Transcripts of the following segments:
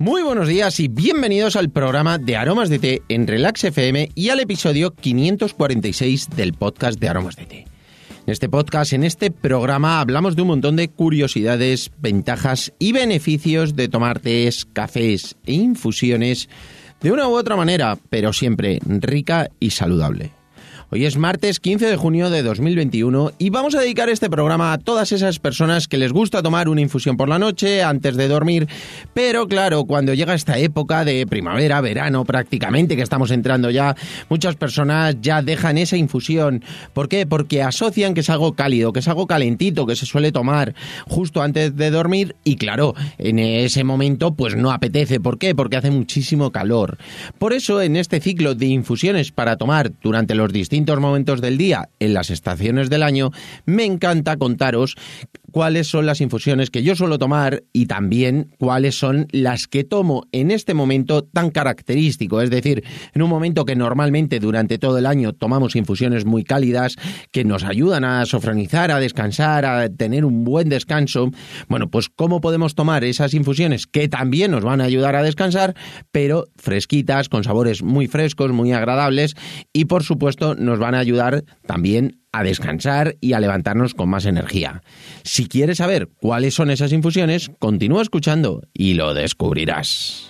Muy buenos días y bienvenidos al programa de Aromas de Té en Relax FM y al episodio 546 del podcast de Aromas de Té. En este podcast, en este programa, hablamos de un montón de curiosidades, ventajas y beneficios de tomar tés, cafés e infusiones de una u otra manera, pero siempre rica y saludable. Hoy es martes 15 de junio de 2021 y vamos a dedicar este programa a todas esas personas que les gusta tomar una infusión por la noche antes de dormir, pero claro, cuando llega esta época de primavera, verano prácticamente, que estamos entrando ya, muchas personas ya dejan esa infusión. ¿Por qué? Porque asocian que es algo cálido, que es algo calentito, que se suele tomar justo antes de dormir y claro, en ese momento pues no apetece. ¿Por qué? Porque hace muchísimo calor. Por eso en este ciclo de infusiones para tomar durante los distintos momentos del día en las estaciones del año, me encanta contaros cuáles son las infusiones que yo suelo tomar y también cuáles son las que tomo en este momento tan característico, es decir, en un momento que normalmente durante todo el año tomamos infusiones muy cálidas que nos ayudan a sofronizar, a descansar, a tener un buen descanso. Bueno, pues cómo podemos tomar esas infusiones que también nos van a ayudar a descansar, pero fresquitas, con sabores muy frescos, muy agradables y por supuesto nos van a ayudar también a descansar y a levantarnos con más energía. Si quieres saber cuáles son esas infusiones, continúa escuchando y lo descubrirás.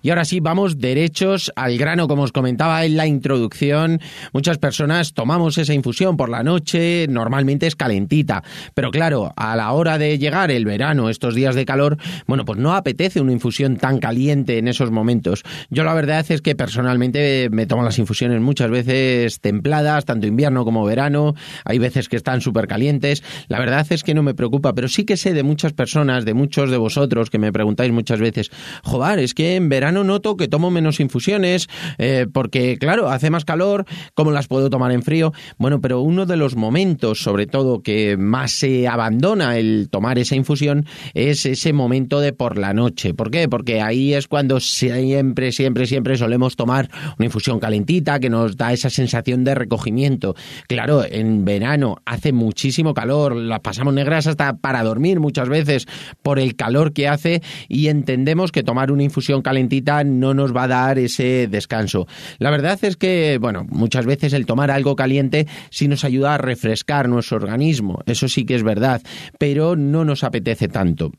Y ahora sí, vamos derechos al grano, como os comentaba en la introducción. Muchas personas tomamos esa infusión por la noche, normalmente es calentita, pero claro, a la hora de llegar el verano, estos días de calor, bueno, pues no apetece una infusión tan caliente en esos momentos. Yo la verdad es que personalmente me tomo las infusiones muchas veces templadas, tanto invierno como verano, hay veces que están súper calientes. La verdad es que no me preocupa, pero sí que sé de muchas personas, de muchos de vosotros que me preguntáis muchas veces, joder, es que en verano noto que tomo menos infusiones, eh, porque claro, hace más calor, ¿cómo las puedo tomar en frío? Bueno, pero uno de los momentos, sobre todo, que más se abandona el tomar esa infusión es ese momento de por la noche. ¿Por qué? Porque ahí es cuando siempre, siempre, siempre solemos tomar una infusión calentita que nos da esa sensación de recogimiento. Claro, en verano hace muchísimo calor, las pasamos negras hasta para dormir muchas veces por el calor que hace y entendemos que tomar una infusión calentita no nos va a dar ese descanso. La verdad es que, bueno, muchas veces el tomar algo caliente sí nos ayuda a refrescar nuestro organismo, eso sí que es verdad, pero no nos apetece tanto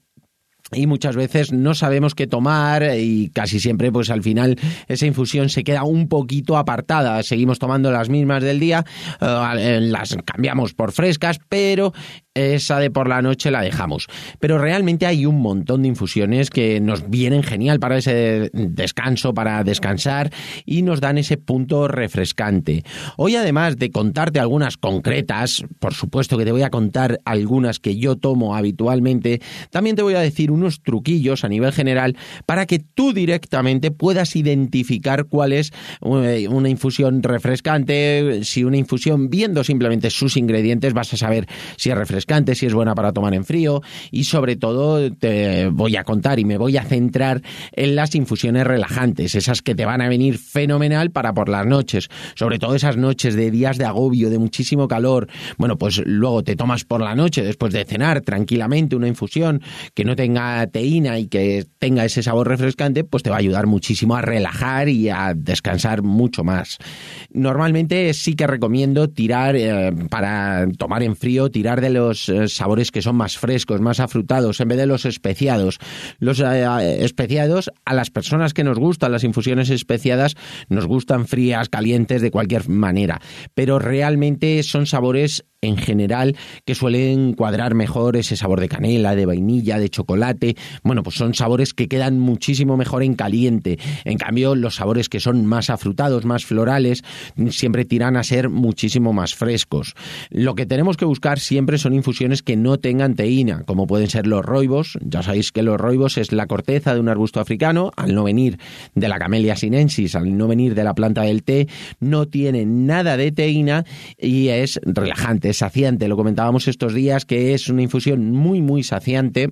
y muchas veces no sabemos qué tomar y casi siempre pues al final esa infusión se queda un poquito apartada seguimos tomando las mismas del día eh, las cambiamos por frescas pero esa de por la noche la dejamos. Pero realmente hay un montón de infusiones que nos vienen genial para ese descanso, para descansar y nos dan ese punto refrescante. Hoy además de contarte algunas concretas, por supuesto que te voy a contar algunas que yo tomo habitualmente, también te voy a decir unos truquillos a nivel general para que tú directamente puedas identificar cuál es eh, una infusión refrescante, si una infusión viendo simplemente sus ingredientes vas a saber si es refrescante si es buena para tomar en frío y sobre todo te voy a contar y me voy a centrar en las infusiones relajantes, esas que te van a venir fenomenal para por las noches, sobre todo esas noches de días de agobio, de muchísimo calor. Bueno, pues luego te tomas por la noche después de cenar tranquilamente una infusión que no tenga teína y que tenga ese sabor refrescante, pues te va a ayudar muchísimo a relajar y a descansar mucho más. Normalmente sí que recomiendo tirar eh, para tomar en frío, tirar de los eh, sabores que son más frescos, más afrutados, en vez de los especiados. Los eh, especiados, a las personas que nos gustan las infusiones especiadas, nos gustan frías, calientes, de cualquier manera. Pero realmente son sabores en general que suelen cuadrar mejor ese sabor de canela, de vainilla, de chocolate. Bueno, pues son sabores que quedan muchísimo mejor en caliente. En cambio, los sabores que son más afrutados, más florales, siempre tiran a ser muchísimo más frescos. Lo que tenemos que buscar siempre son infusiones que no tengan teína, como pueden ser los roibos. Ya sabéis que los roibos es la corteza de un arbusto africano, al no venir de la Camellia sinensis, al no venir de la planta del té, no tiene nada de teína y es relajante, saciante. Lo comentábamos estos días que es una infusión muy, muy saciante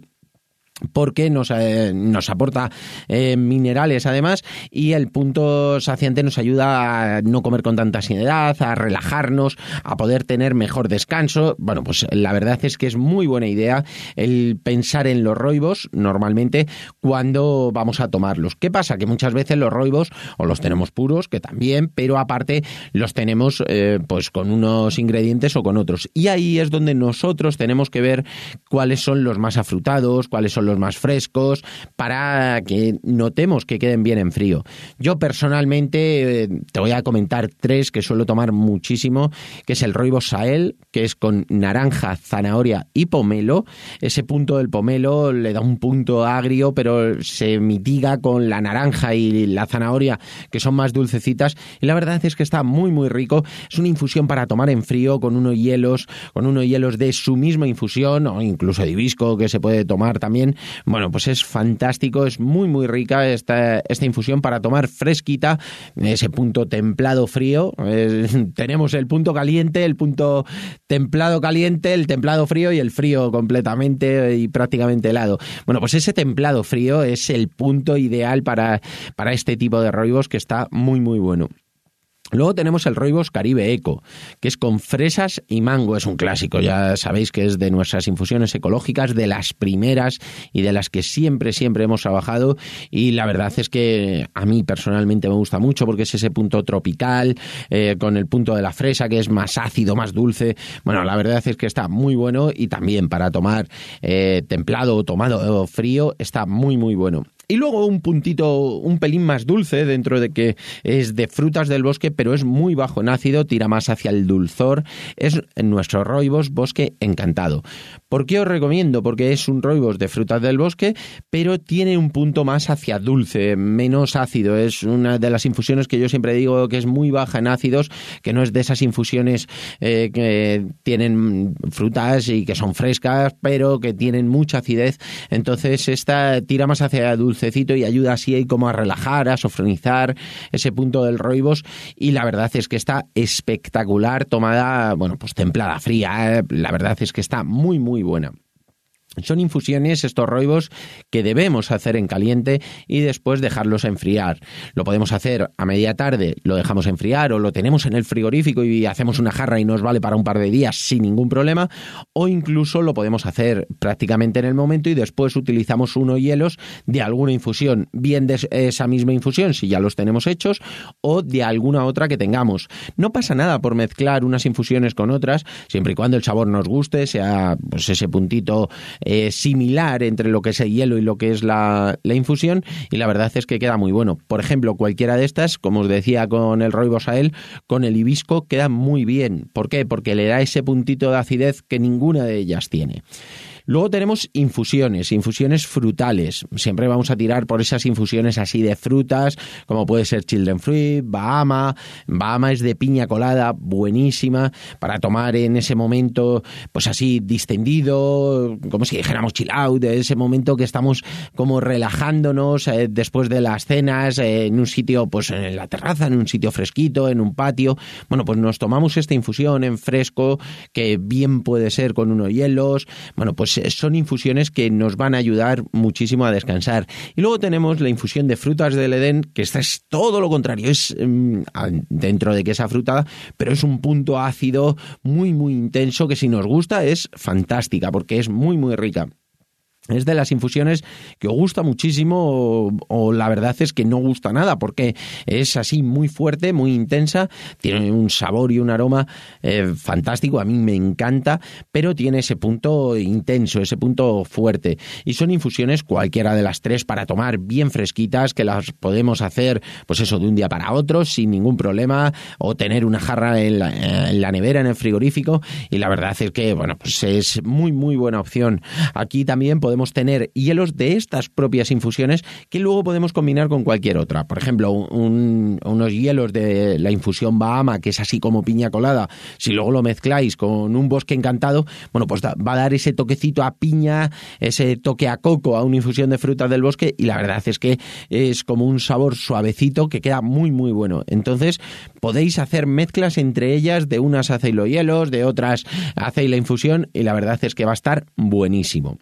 porque nos, eh, nos aporta eh, minerales además y el punto saciante nos ayuda a no comer con tanta ansiedad, a relajarnos, a poder tener mejor descanso. Bueno, pues la verdad es que es muy buena idea el pensar en los roibos normalmente cuando vamos a tomarlos. ¿Qué pasa? Que muchas veces los roibos o los tenemos puros, que también, pero aparte los tenemos eh, pues con unos ingredientes o con otros. Y ahí es donde nosotros tenemos que ver cuáles son los más afrutados, cuáles son los más frescos, para que notemos que queden bien en frío. Yo personalmente eh, te voy a comentar tres que suelo tomar muchísimo, que es el roibo Sael, que es con naranja, zanahoria y pomelo. Ese punto del pomelo le da un punto agrio, pero se mitiga con la naranja y la zanahoria, que son más dulcecitas. Y la verdad es que está muy, muy rico. Es una infusión para tomar en frío con unos hielos, con unos hielos de su misma infusión, o incluso de hibisco, que se puede tomar también. Bueno, pues es fantástico, es muy muy rica esta, esta infusión para tomar fresquita, ese punto templado frío. tenemos el punto caliente, el punto templado caliente, el templado frío y el frío completamente y prácticamente helado. Bueno, pues ese templado frío es el punto ideal para, para este tipo de roibos que está muy muy bueno. Luego tenemos el Roibos Caribe Eco, que es con fresas y mango. Es un clásico, ya sabéis que es de nuestras infusiones ecológicas, de las primeras y de las que siempre, siempre hemos trabajado. Y la verdad es que a mí personalmente me gusta mucho porque es ese punto tropical, eh, con el punto de la fresa, que es más ácido, más dulce. Bueno, la verdad es que está muy bueno y también para tomar eh, templado o tomado frío está muy, muy bueno. Y luego un puntito, un pelín más dulce, dentro de que es de frutas del bosque, pero es muy bajo en ácido, tira más hacia el dulzor. Es nuestro roibos bosque encantado. ¿Por qué os recomiendo? Porque es un roibos de frutas del bosque, pero tiene un punto más hacia dulce, menos ácido. Es una de las infusiones que yo siempre digo que es muy baja en ácidos, que no es de esas infusiones eh, que tienen frutas y que son frescas, pero que tienen mucha acidez. Entonces esta tira más hacia dulce y ayuda así como a relajar, a sofronizar ese punto del roibos y la verdad es que está espectacular tomada, bueno, pues templada, fría, ¿eh? la verdad es que está muy muy buena. Son infusiones, estos roibos, que debemos hacer en caliente y después dejarlos enfriar. Lo podemos hacer a media tarde, lo dejamos enfriar o lo tenemos en el frigorífico y hacemos una jarra y nos vale para un par de días sin ningún problema. O incluso lo podemos hacer prácticamente en el momento y después utilizamos unos hielos de alguna infusión, bien de esa misma infusión si ya los tenemos hechos o de alguna otra que tengamos. No pasa nada por mezclar unas infusiones con otras, siempre y cuando el sabor nos guste, sea pues ese puntito eh, similar entre lo que es el hielo y lo que es la, infusión y la verdad es que queda muy bueno. Por ejemplo, cualquiera de estas, como os decía con el roibos a él, con el hibisco queda muy bien. ¿Por qué? Porque le da ese puntito de acidez que ninguna de ellas tiene. Luego tenemos infusiones, infusiones frutales. Siempre vamos a tirar por esas infusiones así de frutas, como puede ser Children Fruit, Bahama. Bahama es de piña colada, buenísima, para tomar en ese momento, pues así distendido, como si dijéramos chill out, de ese momento que estamos como relajándonos eh, después de las cenas, eh, en un sitio, pues en la terraza, en un sitio fresquito, en un patio. Bueno, pues nos tomamos esta infusión en fresco, que bien puede ser con unos hielos. Bueno, pues son infusiones que nos van a ayudar muchísimo a descansar. Y luego tenemos la infusión de frutas del Edén, que esta es todo lo contrario, es mm, dentro de que esa fruta, pero es un punto ácido muy, muy intenso que si nos gusta es fantástica porque es muy, muy rica. Es de las infusiones que os gusta muchísimo o, la verdad es que no gusta nada porque es así muy fuerte, muy intensa, tiene un sabor y un aroma eh, fantástico, a mí me encanta, pero tiene ese punto intenso, ese punto fuerte. Y son infusiones cualquiera de las tres para tomar bien fresquitas, que las podemos hacer pues eso de un día para otro sin ningún problema o tener una jarra en la, en la nevera, en el frigorífico y la verdad es que bueno, pues es muy muy buena opción. Aquí también podemos podemos tener hielos de estas propias infusiones que luego podemos combinar con cualquier otra. Por ejemplo, unos hielos de la infusión Bahama, que es así como piña colada, si luego lo mezcláis con un bosque encantado, bueno, pues va a dar ese toquecito a piña, ese toque a coco a una infusión de frutas del bosque y la verdad es que es como un sabor suavecito que queda muy muy bueno. Entonces podéis hacer mezclas entre ellas, de unas hacéis los hielos, de otras hacéis la infusión y la verdad es que va a estar buenísimo.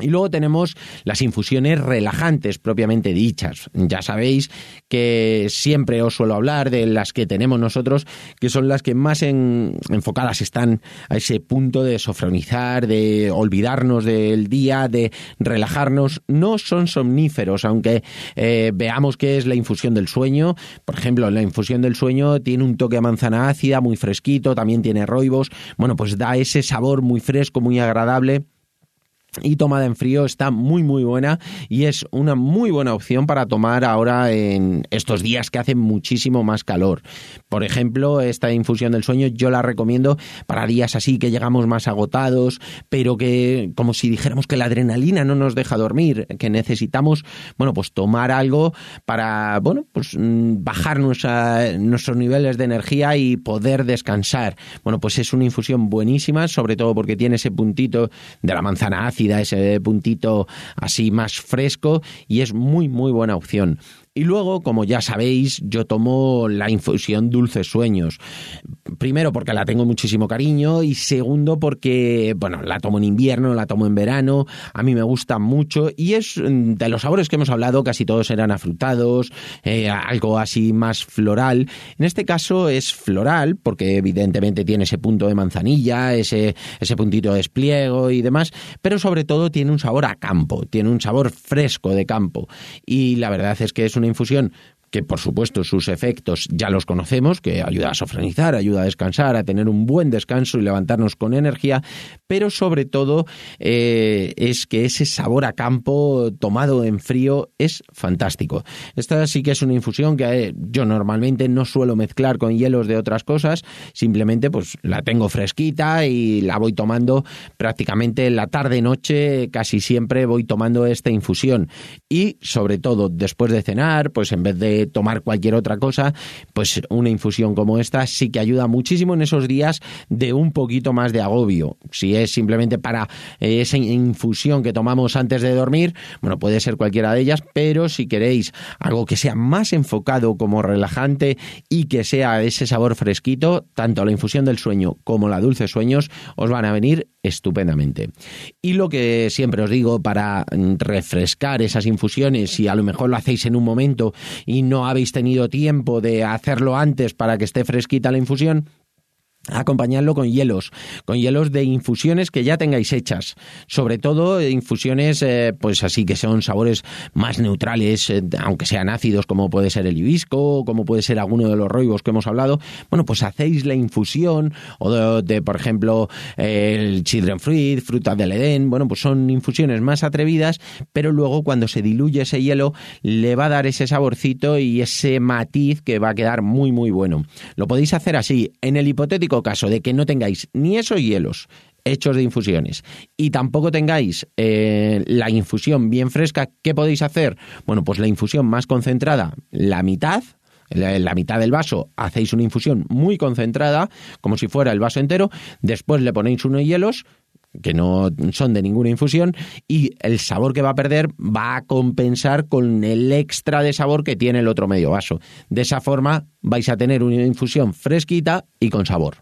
Y luego tenemos las infusiones relajantes propiamente dichas. Ya sabéis que siempre os suelo hablar de las que tenemos nosotros, que son las que más enfocadas están a ese punto de sofronizar, de olvidarnos del día, de relajarnos. No son somníferos, aunque eh, veamos que es la infusión del sueño. Por ejemplo, la infusión del sueño tiene un toque a manzana ácida, muy fresquito, también tiene roibos. Bueno, pues da ese sabor muy fresco, muy agradable y tomada en frío está muy muy buena y es una muy buena opción para tomar ahora en estos días que hace muchísimo más calor. Por ejemplo, esta infusión del sueño yo la recomiendo para días así que llegamos más agotados, pero que como si dijéramos que la adrenalina no nos deja dormir, que necesitamos, bueno, pues tomar algo para, bueno, pues mm, bajar nuestros niveles de energía y poder descansar. Bueno, pues es una infusión buenísima, sobre todo porque tiene ese puntito de la manzana ácida da ese puntito así más fresco y es muy muy buena opción. Y luego, como ya sabéis, yo tomo la infusión Dulces Sueños. Primero porque la tengo muchísimo cariño y segundo porque, bueno, la tomo en invierno, la tomo en verano, a mí me gusta mucho y es mm, de los sabores que hemos hablado, casi todos eran afrutados, eh, algo así más floral. En este caso es floral porque evidentemente tiene ese punto de manzanilla, ese, ese puntito de despliego y demás, pero sobre todo tiene un sabor a campo, tiene un sabor fresco de campo y la verdad es que es una infusión que por supuesto sus efectos ya los conocemos, que ayuda a sofrenizar, ayuda a descansar, a tener un buen descanso y levantarnos con energía, pero sobre todo eh, es que ese sabor a campo tomado en frío es fantástico. Esta sí que es una infusión que eh, yo normalmente no suelo mezclar con hielos de otras cosas, simplemente pues la tengo fresquita y la voy tomando prácticamente la tarde-noche, casi siempre voy tomando esta infusión y sobre todo después de cenar, pues en vez de tomar cualquier otra cosa, pues una infusión como esta sí que ayuda muchísimo en esos días de un poquito más de agobio. Si es simplemente para eh, esa infusión que tomamos antes de dormir, bueno, puede ser cualquiera de ellas, pero si queréis algo que sea más enfocado como relajante y que sea ese sabor fresquito, tanto la infusión del sueño como la dulce sueños os van a venir estupendamente. Y lo que siempre os digo para refrescar esas infusiones, si a lo mejor lo hacéis en un momento y no habéis tenido tiempo de hacerlo antes para que esté fresquita la infusión, acompañarlo con hielos, con hielos de infusiones que ya tengáis hechas, sobre todo infusiones eh, pues así que son sabores más neutrales, eh, aunque sean ácidos como puede ser el hibisco, como puede ser alguno de los roibos que hemos hablado, bueno pues hacéis la infusión o de, por ejemplo el children fruit, fruta del Edén, bueno pues son infusiones más atrevidas, pero luego cuando se diluye ese hielo le va a dar ese saborcito y ese matiz que va a quedar muy muy bueno. Lo podéis hacer así, en el hipotético caso de que no tengáis ni esos hielos hechos de infusiones y tampoco tengáis eh, la infusión bien fresca, ¿qué podéis hacer? Bueno, pues la infusión más concentrada, la mitad, la, la, mitad del vaso, hacéis una infusión muy concentrada, como si fuera el vaso entero, después le ponéis unos hielos que no son de ninguna infusión y el sabor que va a perder va a compensar con el extra de sabor que tiene el otro medio vaso. De esa forma vais a tener una infusión fresquita y con sabor.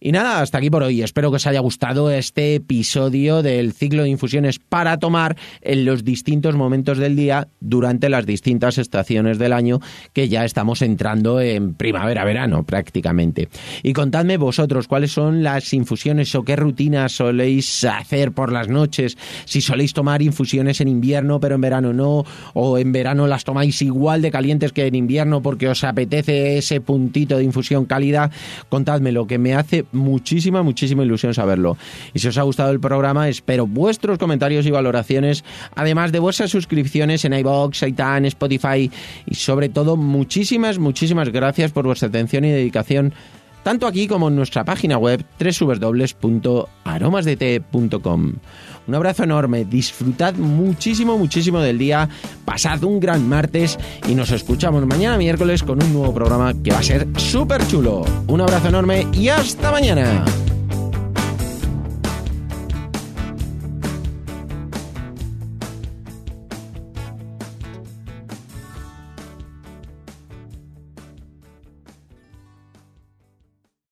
Y nada, hasta aquí por hoy. Espero que os haya gustado este episodio del ciclo de infusiones para tomar en los distintos momentos del día durante las distintas estaciones del año que ya estamos entrando en primavera-verano prácticamente. Y contadme vosotros cuáles son las infusiones o qué rutinas soléis hacer por las noches, si soléis tomar infusiones en invierno pero en verano no, o en verano las tomáis igual de calientes que en invierno porque os apetece ese puntito de infusión cálida, contadme lo que me hace muchísima, muchísima ilusión saberlo. Y si os ha gustado el programa, espero vuestros comentarios y valoraciones, además de vuestras suscripciones en iBox, Saitan, Spotify y sobre todo muchísimas, muchísimas gracias por vuestra atención y dedicación tanto aquí como en nuestra página web www.aromasdete.com. Un abrazo enorme, disfrutad muchísimo, muchísimo del día, pasad un gran martes y nos escuchamos mañana miércoles con un nuevo programa que va a ser súper chulo. Un abrazo enorme y hasta mañana.